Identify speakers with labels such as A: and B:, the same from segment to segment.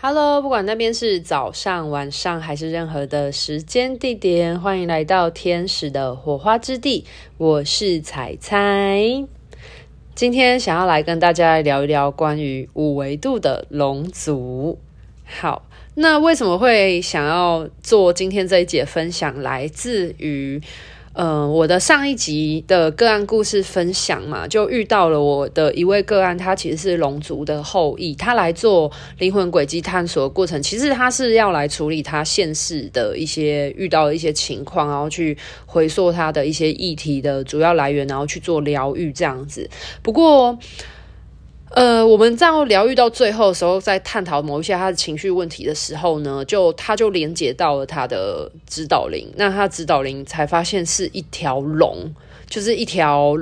A: Hello，不管那边是早上、晚上还是任何的时间地点，欢迎来到天使的火花之地。我是彩彩，今天想要来跟大家聊一聊关于五维度的龙族。好，那为什么会想要做今天这一节分享？来自于。嗯、呃，我的上一集的个案故事分享嘛，就遇到了我的一位个案，他其实是龙族的后裔，他来做灵魂轨迹探索的过程，其实他是要来处理他现世的一些遇到的一些情况，然后去回溯他的一些议题的主要来源，然后去做疗愈这样子。不过，呃，我们在疗愈到最后的时候，在探讨某一些他的情绪问题的时候呢，就他就连接到了他的指导灵，那他指导灵才发现是一条龙，就是一条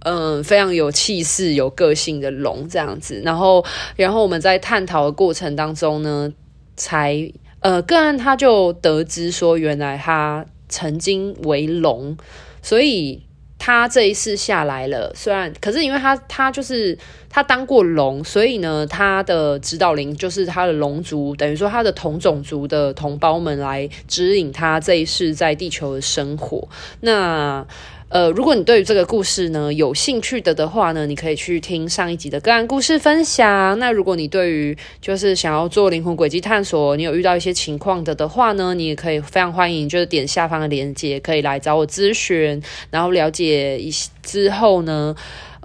A: 嗯、非常有气势、有个性的龙这样子。然后，然后我们在探讨的过程当中呢，才呃个案他就得知说，原来他曾经为龙，所以。他这一世下来了，虽然可是因为他他就是他当过龙，所以呢，他的指导灵就是他的龙族，等于说他的同种族的同胞们来指引他这一世在地球的生活。那。呃，如果你对于这个故事呢有兴趣的的话呢，你可以去听上一集的个案故事分享。那如果你对于就是想要做灵魂轨迹探索，你有遇到一些情况的的话呢，你也可以非常欢迎，就是点下方的链接，可以来找我咨询，然后了解一之后呢，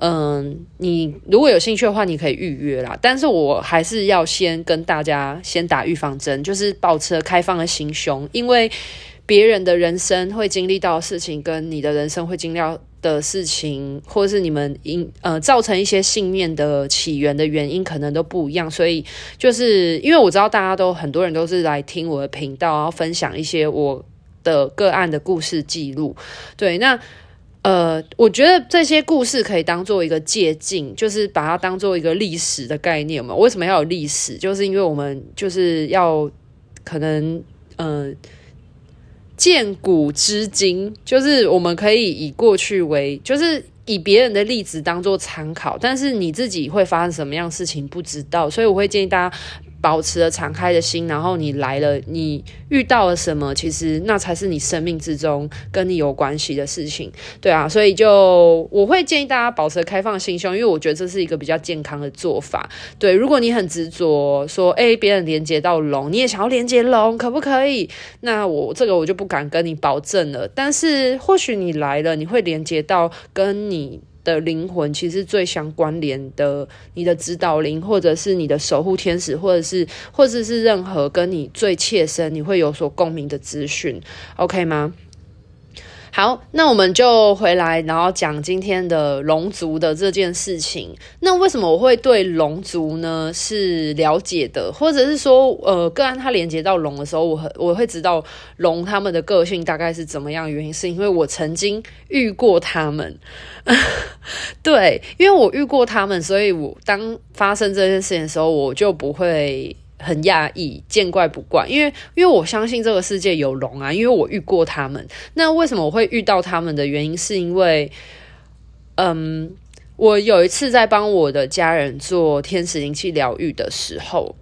A: 嗯、你如果有兴趣的话，你可以预约啦。但是我还是要先跟大家先打预防针，就是保持开放的心胸，因为。别人的人生会经历到的事情，跟你的人生会经历到的事情，或者是你们因呃造成一些信念的起源的原因，可能都不一样。所以，就是因为我知道大家都很多人都是来听我的频道，然后分享一些我的个案的故事记录。对，那呃，我觉得这些故事可以当做一个借镜，就是把它当做一个历史的概念嘛。为什么要有历史？就是因为我们就是要可能呃。见古知今，就是我们可以以过去为，就是以别人的例子当做参考，但是你自己会发生什么样事情不知道，所以我会建议大家。保持了敞开的心，然后你来了，你遇到了什么？其实那才是你生命之中跟你有关系的事情，对啊，所以就我会建议大家保持开放心胸，因为我觉得这是一个比较健康的做法。对，如果你很执着说，哎，别人连接到龙，你也想要连接龙，可不可以？那我这个我就不敢跟你保证了。但是或许你来了，你会连接到跟你。的灵魂其实最相关联的，你的指导灵，或者是你的守护天使，或者是或者是任何跟你最切身、你会有所共鸣的资讯，OK 吗？好，那我们就回来，然后讲今天的龙族的这件事情。那为什么我会对龙族呢是了解的，或者是说，呃，个案它连接到龙的时候，我我会知道龙他们的个性大概是怎么样？原因是因为我曾经遇过他们，对，因为我遇过他们，所以我当发生这件事情的时候，我就不会。很讶异，见怪不怪，因为因为我相信这个世界有龙啊，因为我遇过他们。那为什么我会遇到他们的原因，是因为，嗯，我有一次在帮我的家人做天使灵气疗愈的时候，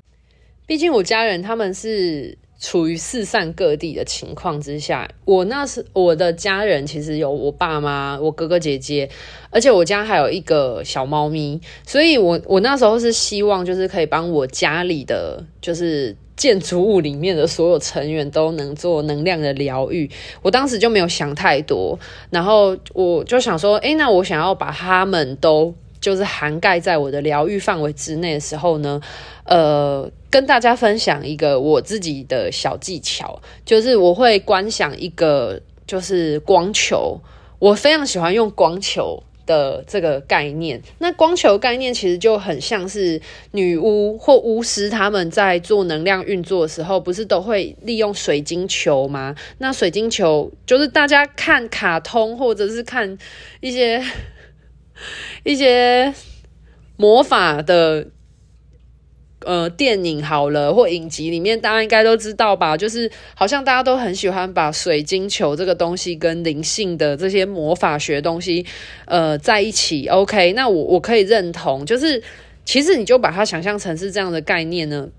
A: 毕竟我家人他们是。处于四散各地的情况之下，我那是我的家人，其实有我爸妈、我哥哥姐姐，而且我家还有一个小猫咪，所以我我那时候是希望就是可以帮我家里的就是建筑物里面的所有成员都能做能量的疗愈，我当时就没有想太多，然后我就想说，诶，那我想要把他们都。就是涵盖在我的疗愈范围之内的时候呢，呃，跟大家分享一个我自己的小技巧，就是我会观想一个就是光球，我非常喜欢用光球的这个概念。那光球概念其实就很像是女巫或巫师他们在做能量运作的时候，不是都会利用水晶球吗？那水晶球就是大家看卡通或者是看一些。一些魔法的呃电影好了，或影集里面，大家应该都知道吧？就是好像大家都很喜欢把水晶球这个东西跟灵性的这些魔法学东西呃在一起。OK，那我我可以认同，就是其实你就把它想象成是这样的概念呢。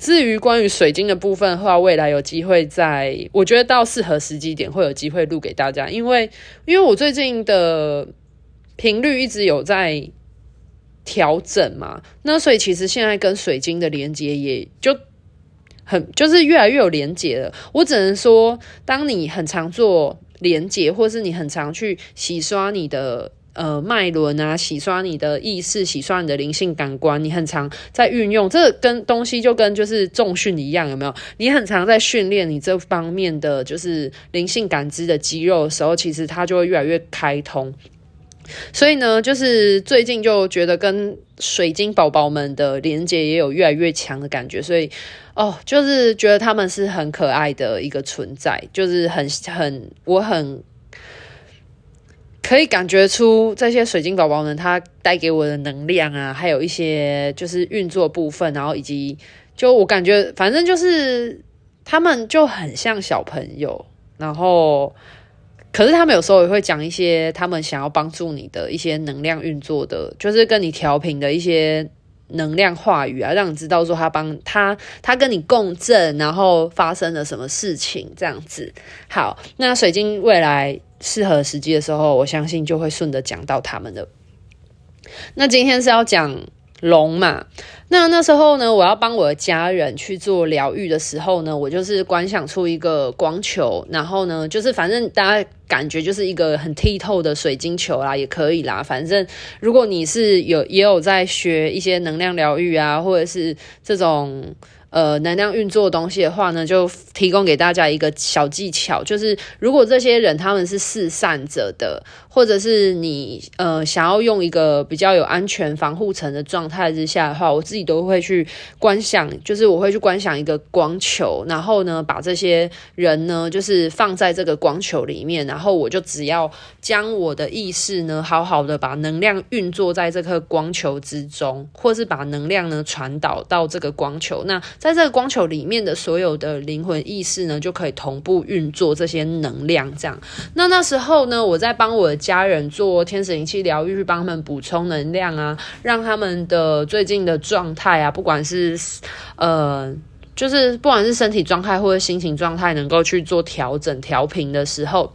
A: 至于关于水晶的部分的话，未来有机会在，我觉得到适合时机点会有机会录给大家，因为因为我最近的频率一直有在调整嘛，那所以其实现在跟水晶的连接也就很就是越来越有连接了。我只能说，当你很常做连接，或是你很常去洗刷你的。呃，脉轮啊，洗刷你的意识，洗刷你的灵性感官，你很常在运用这跟东西，就跟就是重训一样，有没有？你很常在训练你这方面的就是灵性感知的肌肉的时候，其实它就会越来越开通。所以呢，就是最近就觉得跟水晶宝宝们的连接也有越来越强的感觉，所以哦，就是觉得他们是很可爱的一个存在，就是很很我很。可以感觉出这些水晶宝宝们，它带给我的能量啊，还有一些就是运作部分，然后以及就我感觉，反正就是他们就很像小朋友，然后可是他们有时候也会讲一些他们想要帮助你的一些能量运作的，就是跟你调频的一些能量话语啊，让你知道说他帮他他跟你共振，然后发生了什么事情这样子。好，那水晶未来。适合时机的时候，我相信就会顺着讲到他们的。那今天是要讲龙嘛？那那时候呢，我要帮我的家人去做疗愈的时候呢，我就是观想出一个光球，然后呢，就是反正大家感觉就是一个很剔透的水晶球啦，也可以啦。反正如果你是有也有在学一些能量疗愈啊，或者是这种。呃，能量运作的东西的话呢，就提供给大家一个小技巧，就是如果这些人他们是四散者的，或者是你呃想要用一个比较有安全防护层的状态之下的话，我自己都会去观想，就是我会去观想一个光球，然后呢把这些人呢就是放在这个光球里面，然后我就只要将我的意识呢好好的把能量运作在这颗光球之中，或是把能量呢传导到这个光球，那。在这个光球里面的所有的灵魂意识呢，就可以同步运作这些能量。这样，那那时候呢，我在帮我家人做天使灵气疗愈，去帮他们补充能量啊，让他们的最近的状态啊，不管是呃，就是不管是身体状态或者心情状态，能够去做调整调频的时候，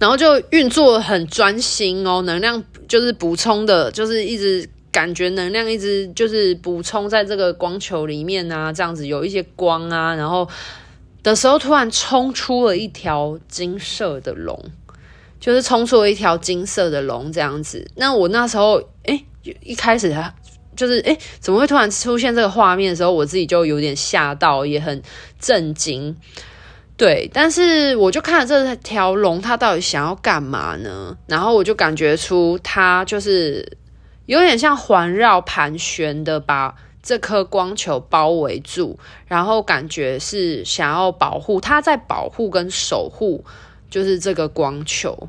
A: 然后就运作很专心哦，能量就是补充的，就是一直。感觉能量一直就是补充在这个光球里面啊，这样子有一些光啊，然后的时候突然冲出了一条金色的龙，就是冲出了一条金色的龙这样子。那我那时候哎，一开始他就是哎，怎么会突然出现这个画面的时候，我自己就有点吓到，也很震惊。对，但是我就看了这条龙，它到底想要干嘛呢？然后我就感觉出它就是。有点像环绕盘旋的，把这颗光球包围住，然后感觉是想要保护，它在保护跟守护，就是这个光球，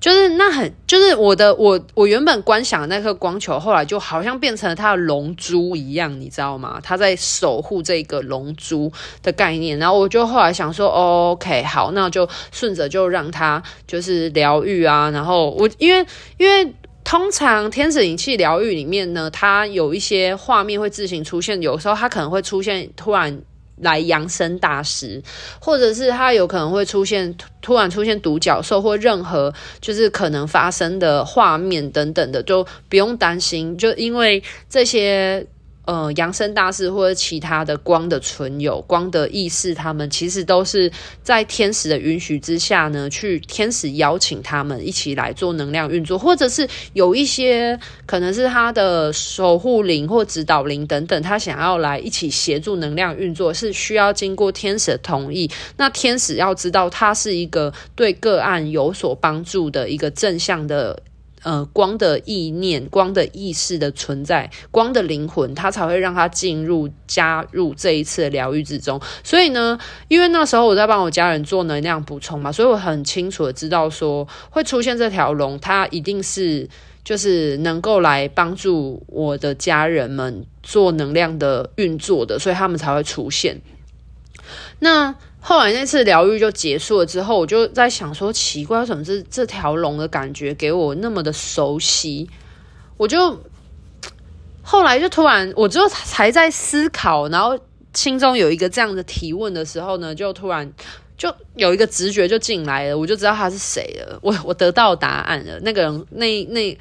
A: 就是那很，就是我的我我原本观想的那颗光球，后来就好像变成了它的龙珠一样，你知道吗？它在守护这个龙珠的概念，然后我就后来想说，OK，好，那就顺着就让它就是疗愈啊，然后我因为因为。通常天使灵气疗愈里面呢，它有一些画面会自行出现，有时候它可能会出现突然来扬声大师，或者是他有可能会出现突然出现独角兽或任何就是可能发生的画面等等的，就不用担心，就因为这些。呃，扬声大师或者其他的光的存有、光的意识，他们其实都是在天使的允许之下呢，去天使邀请他们一起来做能量运作，或者是有一些可能是他的守护灵或指导灵等等，他想要来一起协助能量运作，是需要经过天使的同意。那天使要知道，他是一个对个案有所帮助的一个正向的。呃，光的意念、光的意识的存在、光的灵魂，它才会让它进入、加入这一次的疗愈之中。所以呢，因为那时候我在帮我家人做能量补充嘛，所以我很清楚的知道说会出现这条龙，它一定是就是能够来帮助我的家人们做能量的运作的，所以他们才会出现。那。后来那次疗愈就结束了之后，我就在想说，奇怪，为什么这这条龙的感觉给我那么的熟悉？我就后来就突然，我就才在思考，然后心中有一个这样的提问的时候呢，就突然就有一个直觉就进来了，我就知道他是谁了。我我得到答案了，那个人那那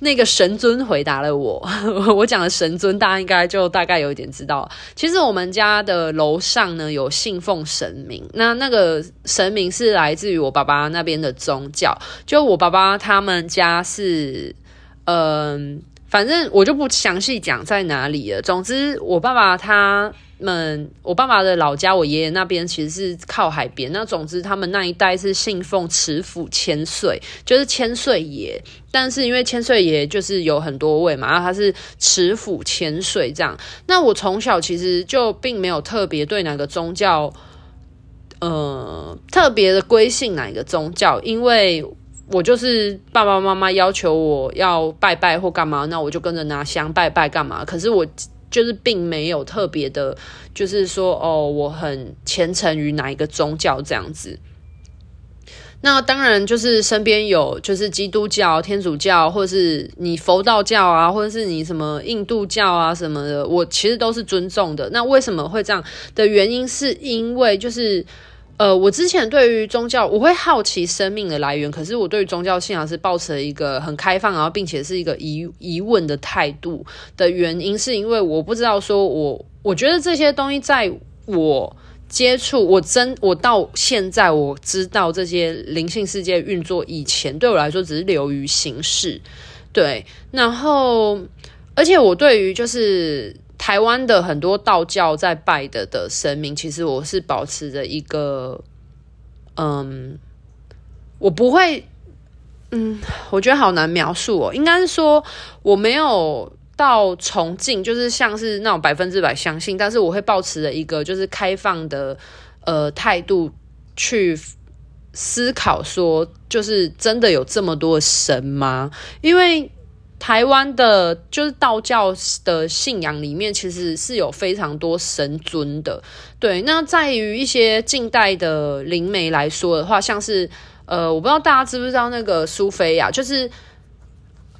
A: 那个神尊回答了我。我讲的神尊，大家应该就大概有一点知道。其实我们家的楼上呢有信奉神明，那那个神明是来自于我爸爸那边的宗教，就我爸爸他们家是嗯。反正我就不详细讲在哪里了。总之，我爸爸他们，我爸爸的老家，我爷爷那边其实是靠海边。那总之，他们那一代是信奉池府千岁，就是千岁爷。但是因为千岁爷就是有很多位嘛，然后他是池府千岁这样。那我从小其实就并没有特别对哪个宗教，呃，特别的归信哪一个宗教，因为。我就是爸爸妈妈要求我要拜拜或干嘛，那我就跟着拿香拜拜干嘛。可是我就是并没有特别的，就是说哦，我很虔诚于哪一个宗教这样子。那当然就是身边有就是基督教、天主教，或者是你佛道教啊，或者是你什么印度教啊什么的，我其实都是尊重的。那为什么会这样的原因，是因为就是。呃，我之前对于宗教，我会好奇生命的来源，可是我对于宗教信仰是抱持一个很开放，然后并且是一个疑疑问的态度的原因，是因为我不知道说我，我觉得这些东西在我接触，我真我到现在我知道这些灵性世界运作以前，对我来说只是流于形式，对，然后而且我对于就是。台湾的很多道教在拜的的神明，其实我是保持着一个，嗯，我不会，嗯，我觉得好难描述哦。应该是说我没有到崇敬，就是像是那种百分之百相信，但是我会保持着一个就是开放的呃态度去思考，说就是真的有这么多神吗？因为。台湾的，就是道教的信仰里面，其实是有非常多神尊的。对，那在于一些近代的灵媒来说的话，像是呃，我不知道大家知不知道那个苏菲亚，就是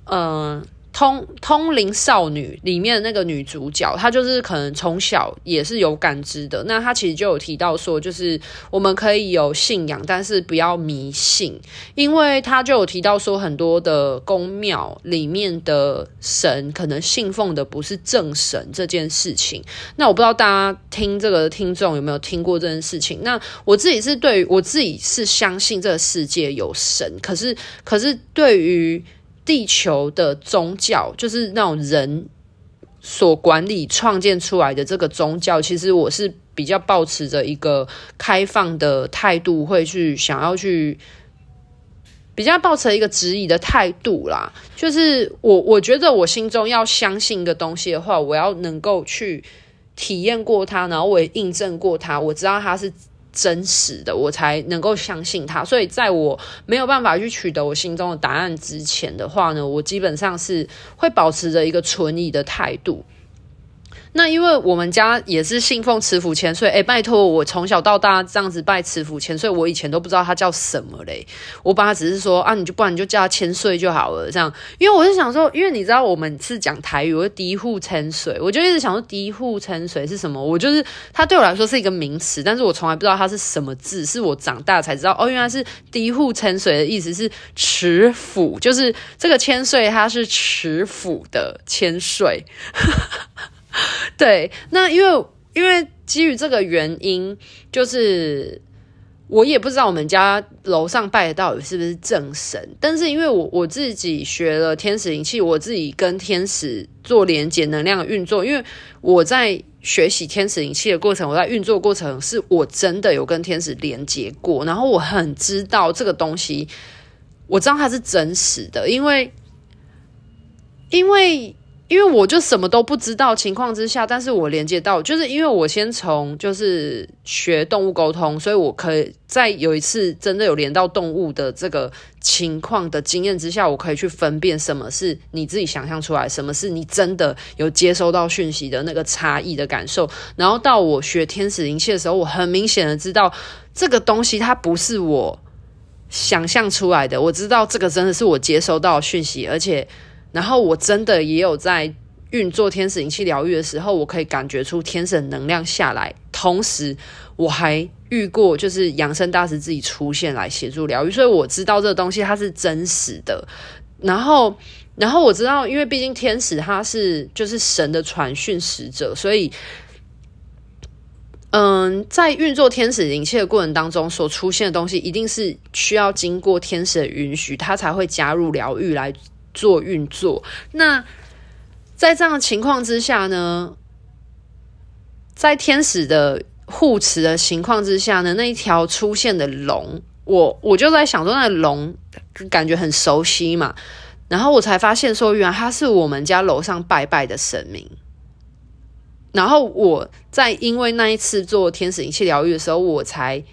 A: 嗯。通通灵少女里面的那个女主角，她就是可能从小也是有感知的。那她其实就有提到说，就是我们可以有信仰，但是不要迷信，因为她就有提到说，很多的宫庙里面的神可能信奉的不是正神这件事情。那我不知道大家听这个听众有没有听过这件事情？那我自己是对于我自己是相信这个世界有神，可是可是对于。地球的宗教就是那种人所管理、创建出来的这个宗教，其实我是比较抱持着一个开放的态度，会去想要去比较抱持一个质疑的态度啦。就是我我觉得我心中要相信一个东西的话，我要能够去体验过它，然后我也印证过它，我知道它是。真实的，我才能够相信他。所以，在我没有办法去取得我心中的答案之前的话呢，我基本上是会保持着一个存疑的态度。那因为我们家也是信奉池府千岁，哎，拜托，我从小到大这样子拜池府千岁，我以前都不知道他叫什么嘞。我爸只是说啊，你就不然你就叫他千岁就好了，这样。因为我是想说，因为你知道我们是讲台语，我是嫡户千岁，我就一直想说嫡户千岁是什么？我就是他对我来说是一个名词，但是我从来不知道它是什么字，是我长大才知道哦，原来是嫡户千岁的意思是池府，就是这个千岁他是池府的千岁。对，那因为因为基于这个原因，就是我也不知道我们家楼上拜的到底是不是正神，但是因为我我自己学了天使灵气，我自己跟天使做连接能量运作，因为我在学习天使灵气的过程，我在运作过程是我真的有跟天使连接过，然后我很知道这个东西，我知道它是真实的，因为因为。因为我就什么都不知道情况之下，但是我连接到，就是因为我先从就是学动物沟通，所以我可以在有一次真的有连到动物的这个情况的经验之下，我可以去分辨什么是你自己想象出来，什么是你真的有接收到讯息的那个差异的感受。然后到我学天使灵气的时候，我很明显的知道这个东西它不是我想象出来的，我知道这个真的是我接收到讯息，而且。然后我真的也有在运作天使灵气疗愈的时候，我可以感觉出天使的能量下来，同时我还遇过就是扬升大师自己出现来协助疗愈，所以我知道这个东西它是真实的。然后，然后我知道，因为毕竟天使他是就是神的传讯使者，所以。嗯，在运作天使灵气的过程当中，所出现的东西一定是需要经过天使的允许，它才会加入疗愈来做运作。那在这样的情况之下呢，在天使的护持的情况之下呢，那一条出现的龙，我我就在想说，那龙感觉很熟悉嘛，然后我才发现说，原来它是我们家楼上拜拜的神明。然后我在因为那一次做天使灵气疗愈的时候，我才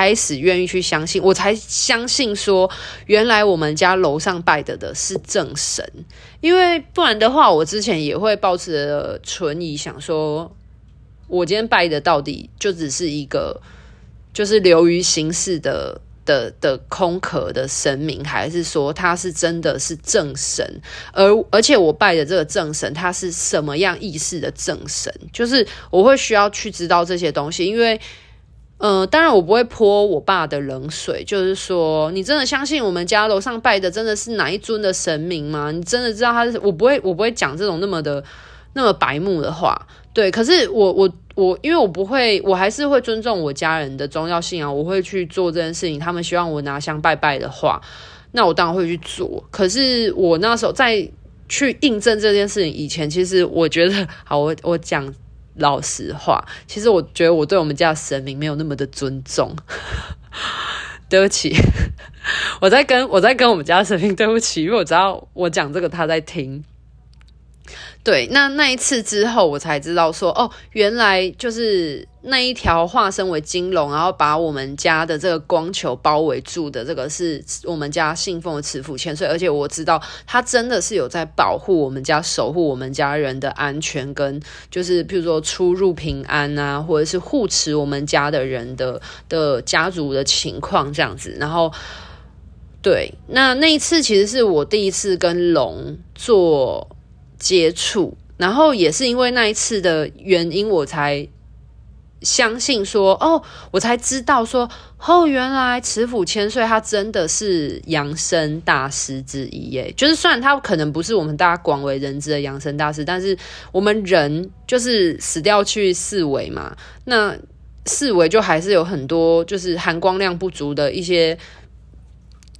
A: 开始愿意去相信，我才相信说，原来我们家楼上拜的的是正神。因为不然的话，我之前也会抱持存疑，想说，我今天拜的到底就只是一个，就是流于形式的。的的空壳的神明，还是说他是真的是正神？而而且我拜的这个正神，他是什么样意识的正神？就是我会需要去知道这些东西，因为，呃，当然我不会泼我爸的冷水，就是说，你真的相信我们家楼上拜的真的是哪一尊的神明吗？你真的知道他是？我不会，我不会讲这种那么的那么白目的话。对，可是我我我，因为我不会，我还是会尊重我家人的宗教信仰，我会去做这件事情。他们希望我拿香拜拜的话，那我当然会去做。可是我那时候在去印证这件事情以前，其实我觉得，好，我我讲老实话，其实我觉得我对我们家神明没有那么的尊重。对不起，我在跟我在跟我们家神明对不起，因为我知道我讲这个他在听。对，那那一次之后，我才知道说，哦，原来就是那一条化身为金龙，然后把我们家的这个光球包围住的，这个是我们家信奉的慈父千岁，而且我知道他真的是有在保护我们家，守护我们家人的安全，跟就是譬如说出入平安啊，或者是护持我们家的人的的家族的情况这样子。然后，对，那那一次其实是我第一次跟龙做。接触，然后也是因为那一次的原因，我才相信说，哦，我才知道说，哦，原来慈父千岁他真的是扬升大师之一耶。就是虽然他可能不是我们大家广为人知的扬升大师，但是我们人就是死掉去四维嘛，那四维就还是有很多就是含光量不足的一些，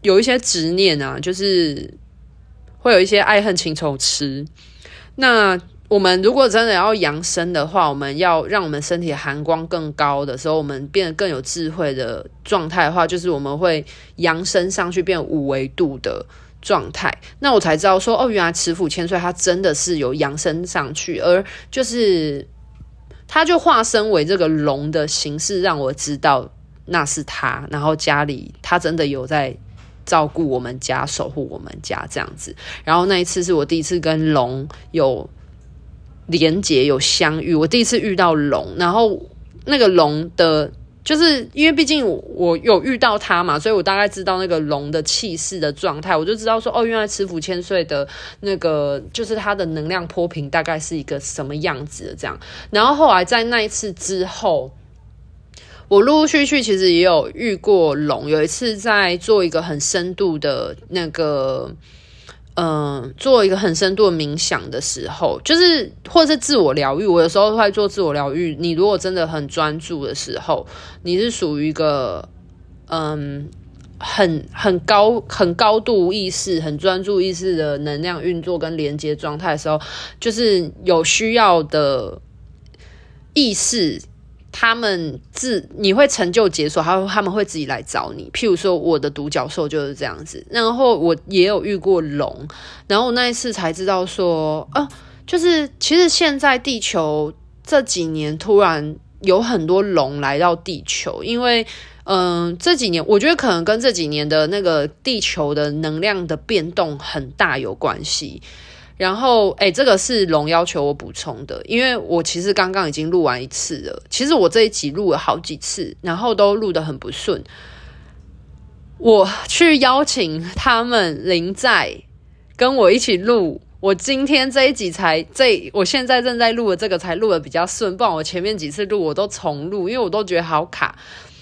A: 有一些执念啊，就是会有一些爱恨情仇吃。那我们如果真的要扬升的话，我们要让我们身体的含光更高的时候，我们变得更有智慧的状态的话，就是我们会扬升上去，变五维度的状态。那我才知道说，哦，原来慈父千岁他真的是有扬升上去，而就是他就化身为这个龙的形式，让我知道那是他。然后家里他真的有在。照顾我们家，守护我们家这样子。然后那一次是我第一次跟龙有连结、有相遇。我第一次遇到龙，然后那个龙的，就是因为毕竟我，有遇到他嘛，所以我大概知道那个龙的气势的状态。我就知道说，哦，原来慈福千岁的那个，就是他的能量波频大概是一个什么样子的这样。然后后来在那一次之后。我陆陆续续其实也有遇过龙，有一次在做一个很深度的那个，嗯、做一个很深度冥想的时候，就是或者是自我疗愈。我有时候会做自我疗愈。你如果真的很专注的时候，你是属于一个，嗯，很很高、很高度意识、很专注意识的能量运作跟连接状态的时候，就是有需要的意识。他们自你会成就解锁，他他们会自己来找你。譬如说，我的独角兽就是这样子。然后我也有遇过龙，然后那一次才知道说，啊，就是其实现在地球这几年突然有很多龙来到地球，因为嗯、呃，这几年我觉得可能跟这几年的那个地球的能量的变动很大有关系。然后，哎，这个是龙要求我补充的，因为我其实刚刚已经录完一次了。其实我这一集录了好几次，然后都录得很不顺。我去邀请他们临在跟我一起录我今天这一集才这，我现在正在录的这个才录的比较顺，不然我前面几次录我都重录，因为我都觉得好卡。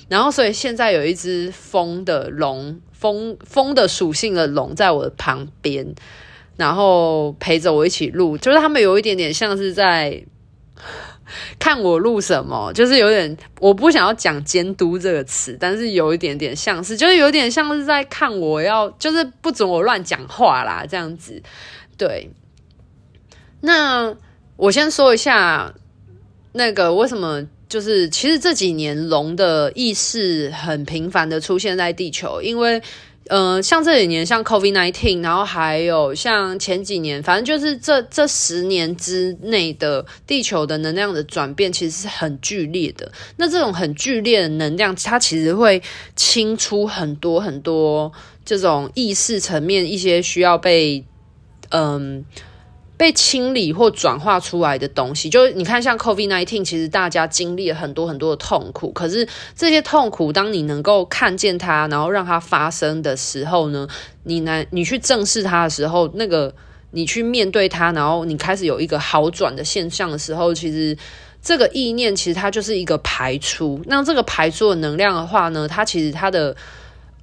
A: 然后所以现在有一只风的龙，风风的属性的龙在我的旁边，然后陪着我一起录，就是他们有一点点像是在看我录什么，就是有点我不想要讲监督这个词，但是有一点点像是，就是有点像是在看我要，就是不准我乱讲话啦，这样子。对，那我先说一下，那个为什么就是其实这几年龙的意识很频繁的出现在地球，因为嗯，像这几年像 COVID-19，然后还有像前几年，反正就是这这十年之内的地球的能量的转变，其实是很剧烈的。那这种很剧烈的能量，它其实会清出很多很多这种意识层面一些需要被。嗯，被清理或转化出来的东西，就是你看，像 COVID-19，其实大家经历了很多很多的痛苦。可是这些痛苦，当你能够看见它，然后让它发生的时候呢，你来你去正视它的时候，那个你去面对它，然后你开始有一个好转的现象的时候，其实这个意念其实它就是一个排出。那这个排出的能量的话呢，它其实它的。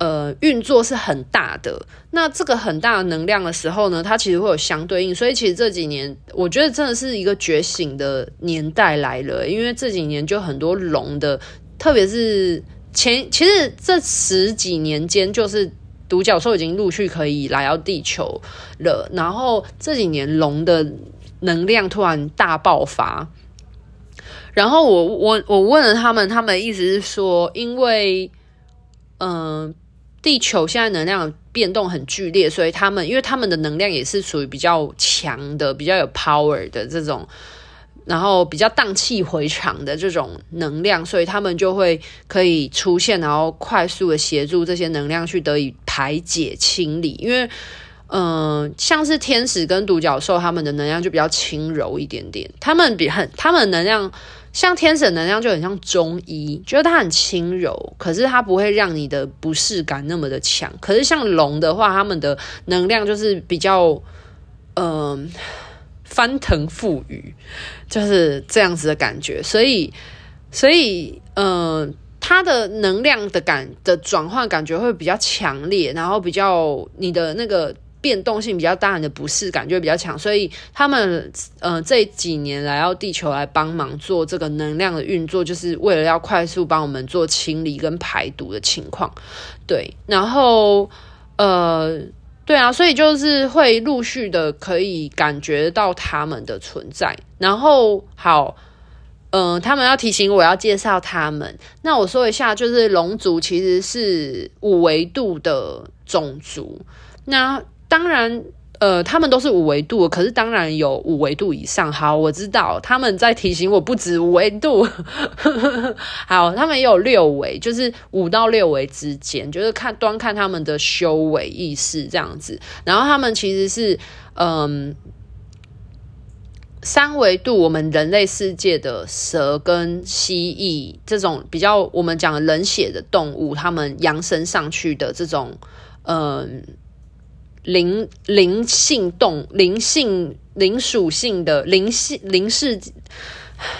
A: 呃，运作是很大的。那这个很大的能量的时候呢，它其实会有相对应。所以其实这几年，我觉得真的是一个觉醒的年代来了。因为这几年就很多龙的，特别是前，其实这十几年间，就是独角兽已经陆续可以来到地球了。然后这几年龙的能量突然大爆发。然后我我我问了他们，他们意思是说，因为嗯。地球现在能量变动很剧烈，所以他们因为他们的能量也是属于比较强的、比较有 power 的这种，然后比较荡气回肠的这种能量，所以他们就会可以出现，然后快速的协助这些能量去得以排解清理。因为，嗯、像是天使跟独角兽，他们的能量就比较轻柔一点点，他们比很，他们能量。像天使能量就很像中医，觉得它很轻柔，可是它不会让你的不适感那么的强。可是像龙的话，他们的能量就是比较，嗯、翻腾覆雨，就是这样子的感觉。所以，所以，嗯、呃，它的能量的感的转换感觉会比较强烈，然后比较你的那个。变动性比较大，你的不适感就会比较强，所以他们呃这几年来到地球来帮忙做这个能量的运作，就是为了要快速帮我们做清理跟排毒的情况。对，然后呃对啊，所以就是会陆续的可以感觉到他们的存在。然后好，嗯、呃，他们要提醒我要介绍他们，那我说一下，就是龙族其实是五维度的种族，那。当然，呃，他们都是五维度，可是当然有五维度以上。好，我知道他们在提醒我不止五维度。好，他们也有六维，就是五到六维之间，就是看端看他们的修为意识这样子。然后他们其实是，嗯，三维度，我们人类世界的蛇跟蜥蜴这种比较我们讲冷血的动物，他们扬升上去的这种，嗯。灵灵性动灵性灵属性的灵性灵是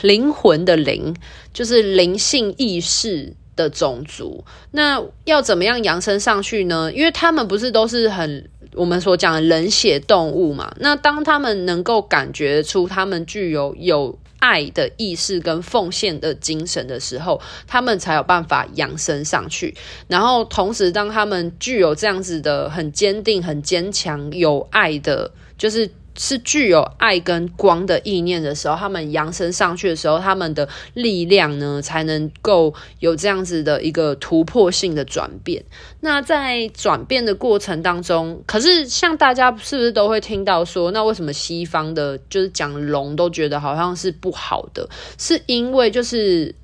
A: 灵魂的灵，就是灵性意识的种族。那要怎么样扬升上去呢？因为他们不是都是很我们所讲的冷血动物嘛。那当他们能够感觉出他们具有有。爱的意识跟奉献的精神的时候，他们才有办法扬升上去。然后，同时当他们具有这样子的很坚定、很坚强、有爱的，就是。是具有爱跟光的意念的时候，他们扬升上去的时候，他们的力量呢，才能够有这样子的一个突破性的转变。那在转变的过程当中，可是像大家是不是都会听到说，那为什么西方的，就是讲龙都觉得好像是不好的？是因为就是，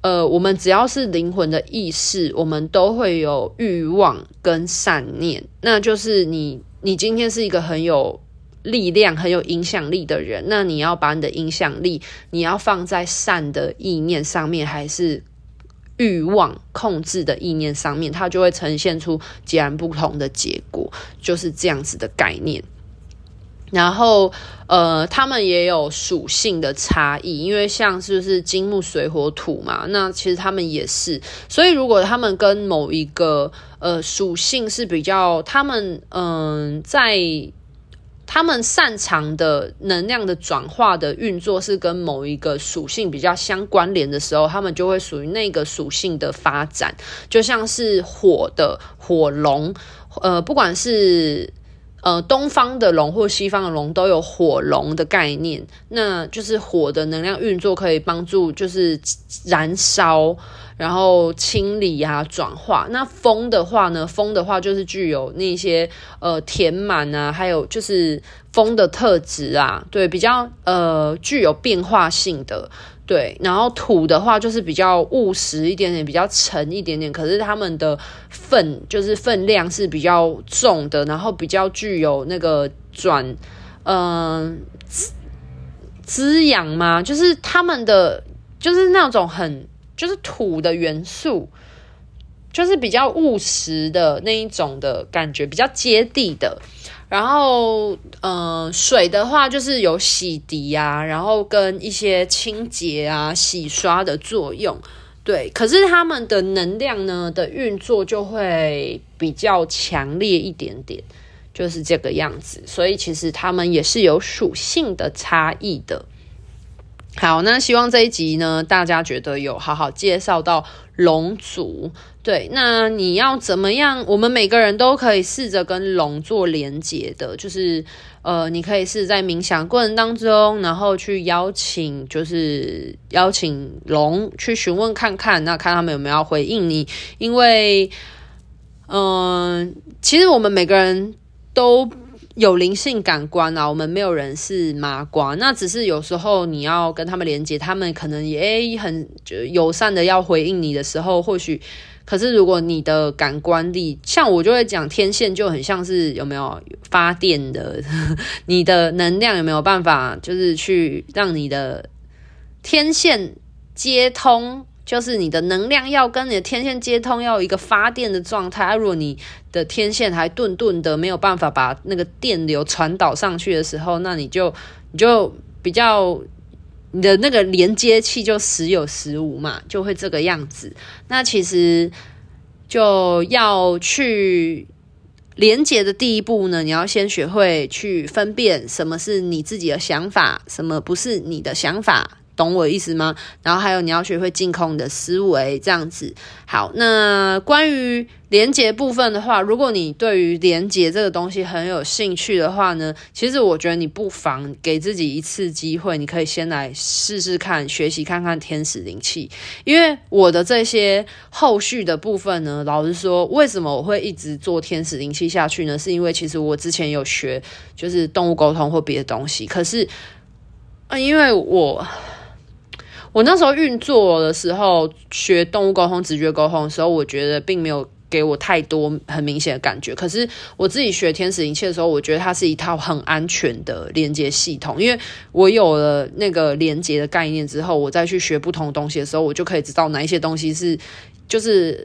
A: 呃，我们只要是灵魂的意识，我们都会有欲望跟善念。那就是你，你今天是一个很有。力量很有影响力的人，那你要把你的影响力，你要放在善的意念上面，还是欲望控制的意念上面，它就会呈现出截然不同的结果，就是这样子的概念。然后，呃，他们也有属性的差异，因为像是不是金木水火土嘛，那其实他们也是。所以如果他们跟某一个呃属性是比较，他们嗯、在他们擅长的能量的转化的运作是跟某一个属性比较相关联的时候，他们就会属于那个属性的发展。就像是火的火龙，呃，不管是。呃，东方的龙或西方的龙都有火龙的概念，那就是火的能量运作可以帮助，就是燃烧，然后清理啊，转化。那风的话呢，风的话就是具有那些呃填满啊，还有就是风的特质啊，对，比较呃具有变化性的。对，然后土的话就是比较务实一点点，比较沉一点点。可是他们的分就是分量是比较重的，然后比较具有那个转，嗯、滋滋养嘛，就是他们的就是那种很就是土的元素，就是比较务实的那一种的感觉，比较接地的。然后，嗯、呃，水的话就是有洗涤啊，然后跟一些清洁啊、洗刷的作用，对。可是它们的能量呢的运作就会比较强烈一点点，就是这个样子。所以其实它们也是有属性的差异的。好，那希望这一集呢，大家觉得有好好介绍到龙族。对，那你要怎么样？我们每个人都可以试着跟龙做连接的，就是呃，你可以试在冥想过程当中，然后去邀请，就是邀请龙去询问看看，那看他们有没有要回应你。因为，嗯、其实我们每个人都。有灵性感官啊，我们没有人是麻瓜，那只是有时候你要跟他们连接，他们可能也很就友善的要回应你的时候，或许，可是如果你的感官力，像我就会讲天线就很像是有没有发电的，你的能量有没有办法，就是去让你的天线接通。就是你的能量要跟你的天线接通，要有一个发电的状态。如果你的天线还顿顿的没有办法把那个电流传导上去的时候，那你就你就比较你的那个连接器就时有时无嘛，就会这个样子。那其实就要去连接的第一步呢，你要先学会去分辨什么是你自己的想法，什么不是你的想法。懂我意思吗？然后还有你要学会净空你的思维，这样子。好，那关于连结部分的话，如果你对于连接这个东西很有兴趣的话呢，其实我觉得你不妨给自己一次机会，你可以先来试试看，学习看看天使灵气。因为我的这些后续的部分呢，老实说，为什么我会一直做天使灵气下去呢？是因为其实我之前有学就是动物沟通或别的东西，可是啊，因为我。我那时候运作的时候，学动物沟通、直觉沟通的时候，我觉得并没有给我太多很明显的感觉。可是我自己学天使灵气的时候，我觉得它是一套很安全的连接系统。因为我有了那个连接的概念之后，我再去学不同的东西的时候，我就可以知道哪一些东西是，就是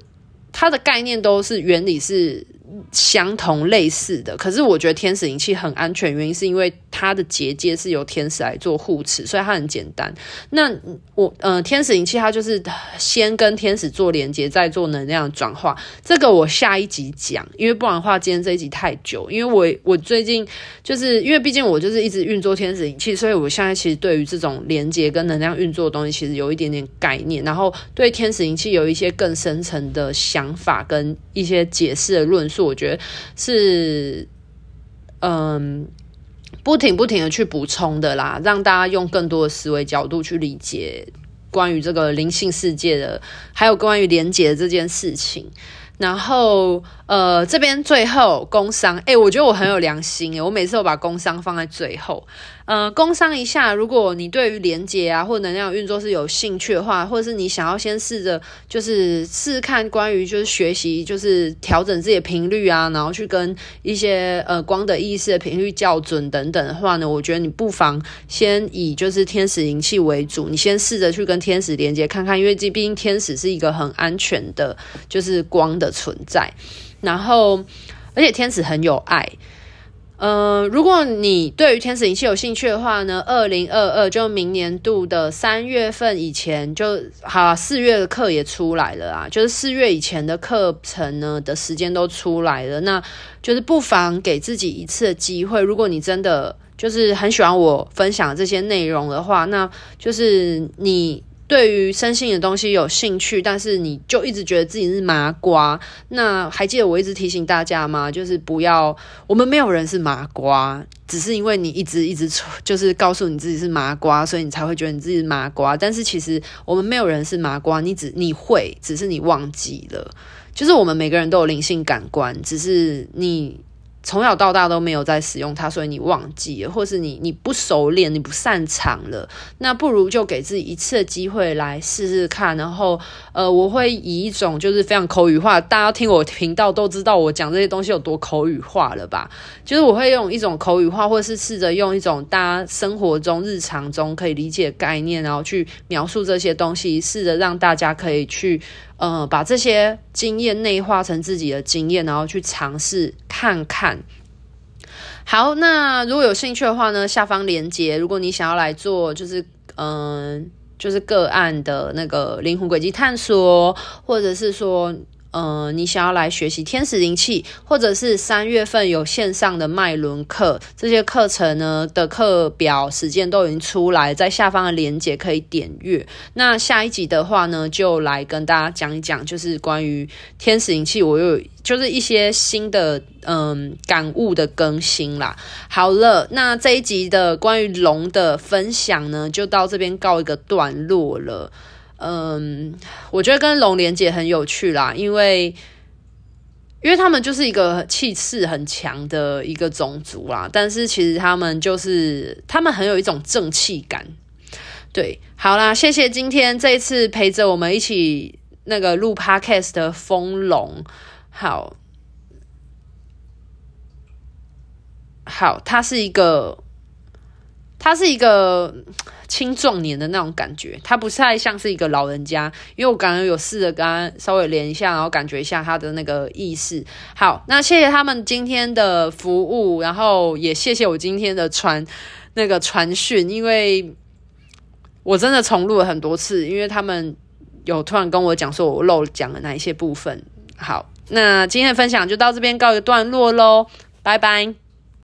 A: 它的概念都是原理是。相同类似的，可是我觉得天使灵气很安全，原因是因为它的结界是由天使来做护持，所以它很简单。那我呃，天使灵气它就是先跟天使做连接，再做能量转化。这个我下一集讲，因为不然的话今天这一集太久。因为我我最近就是因为毕竟我就是一直运作天使灵气，所以我现在其实对于这种连接跟能量运作的东西，其实有一点点概念，然后对天使灵气有一些更深层的想法跟一些解释的论述。我觉得是，嗯，不停不停的去补充的啦，让大家用更多的思维角度去理解关于这个灵性世界的，还有关于连接的这件事情。然后，呃，这边最后工商，诶，我觉得我很有良心诶，我每次都把工商放在最后。呃，工商一下，如果你对于连接啊或能量运作是有兴趣的话，或者是你想要先试着就是试看关于就是学习就是调整自己的频率啊，然后去跟一些呃光的意识的频率校准等等的话呢，我觉得你不妨先以就是天使灵气为主，你先试着去跟天使连接看看，因为这毕竟天使是一个很安全的，就是光的存在，然后而且天使很有爱。呃，如果你对于天使灵气有兴趣的话呢，二零二二就明年度的三月份以前就好，四月的课也出来了啊，就是四月以前的课程呢的时间都出来了，那就是不妨给自己一次的机会。如果你真的就是很喜欢我分享这些内容的话，那就是你。对于身心的东西有兴趣，但是你就一直觉得自己是麻瓜。那还记得我一直提醒大家吗？就是不要，我们没有人是麻瓜，只是因为你一直一直就是告诉你自己是麻瓜，所以你才会觉得你自己是麻瓜。但是其实我们没有人是麻瓜，你只你会，只是你忘记了。就是我们每个人都有灵性感官，只是你。从小到大都没有在使用它，所以你忘记了，或是你你不熟练，你不擅长了，那不如就给自己一次的机会来试试看。然后，呃，我会以一种就是非常口语化，大家听我频道都知道我讲这些东西有多口语化了吧？就是我会用一种口语化，或是试着用一种大家生活中、日常中可以理解的概念，然后去描述这些东西，试着让大家可以去。呃，把这些经验内化成自己的经验，然后去尝试看看。好，那如果有兴趣的话呢，下方连接。如果你想要来做，就是嗯、就是个案的那个灵魂轨迹探索，或者是说。嗯、你想要来学习天使灵气，或者是三月份有线上的脉轮课，这些课程呢的课表时间都已经出来，在下方的链接可以点阅。那下一集的话呢，就来跟大家讲一讲，就是关于天使灵气，我有就是一些新的嗯、感悟的更新啦。好了，那这一集的关于龙的分享呢，就到这边告一个段落了。嗯，我觉得跟龙连姐很有趣啦，因为因为他们就是一个气势很强的一个种族啦，但是其实他们就是他们很有一种正气感。对，好啦，谢谢今天这一次陪着我们一起那个录 Podcast 的风龙，好，好，他是一个。他是一个青壮年的那种感觉，他不太像是一个老人家，因为我刚刚有试着跟他稍微连一下，然后感觉一下他的那个意识。好，那谢谢他们今天的服务，然后也谢谢我今天的传那个传讯，因为我真的重录了很多次，因为他们有突然跟我讲说我漏讲了哪一些部分。好，那今天的分享就到这边告一段落喽，拜拜。